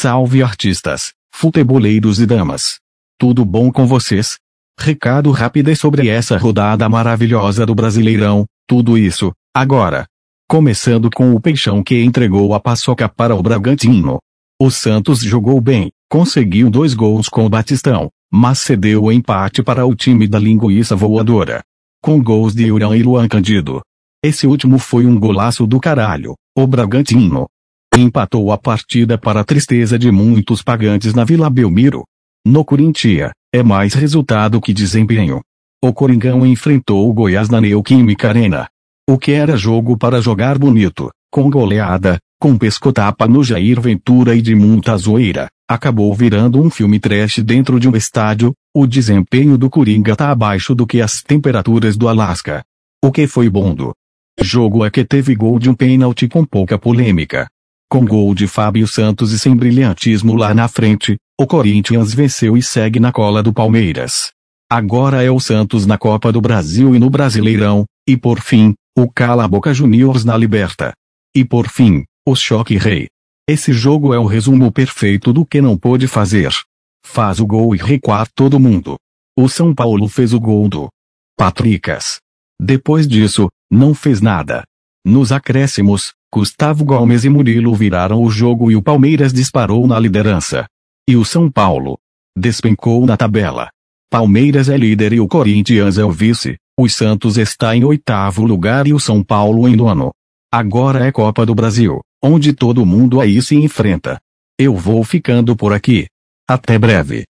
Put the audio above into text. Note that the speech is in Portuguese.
Salve artistas, futeboleiros e damas. Tudo bom com vocês? Recado rápido sobre essa rodada maravilhosa do Brasileirão, tudo isso, agora. Começando com o Peixão que entregou a paçoca para o Bragantino. O Santos jogou bem, conseguiu dois gols com o Batistão, mas cedeu o empate para o time da linguiça voadora. Com gols de Urão e Luan Candido. Esse último foi um golaço do caralho, o Bragantino. Empatou a partida para a tristeza de muitos pagantes na Vila Belmiro. No Corinthians, é mais resultado que desempenho. O Coringão enfrentou o Goiás na Neoquímica Arena. O que era jogo para jogar bonito, com goleada, com pescotapa no Jair Ventura e de muita zoeira, acabou virando um filme trash dentro de um estádio, o desempenho do Coringa tá abaixo do que as temperaturas do Alasca. O que foi bom do jogo é que teve gol de um pênalti com pouca polêmica. Com gol de Fábio Santos e sem brilhantismo lá na frente, o Corinthians venceu e segue na cola do Palmeiras. Agora é o Santos na Copa do Brasil e no Brasileirão, e por fim, o Cala Boca Juniors na Liberta. E por fim, o Choque Rei. Esse jogo é o resumo perfeito do que não pôde fazer. Faz o gol e recuar todo mundo. O São Paulo fez o gol do Patricas. Depois disso, não fez nada. Nos acréscimos, Gustavo Gomes e Murilo viraram o jogo e o Palmeiras disparou na liderança. E o São Paulo despencou na tabela. Palmeiras é líder e o Corinthians é o vice, o Santos está em oitavo lugar e o São Paulo em nono. Agora é Copa do Brasil, onde todo mundo aí se enfrenta. Eu vou ficando por aqui. Até breve.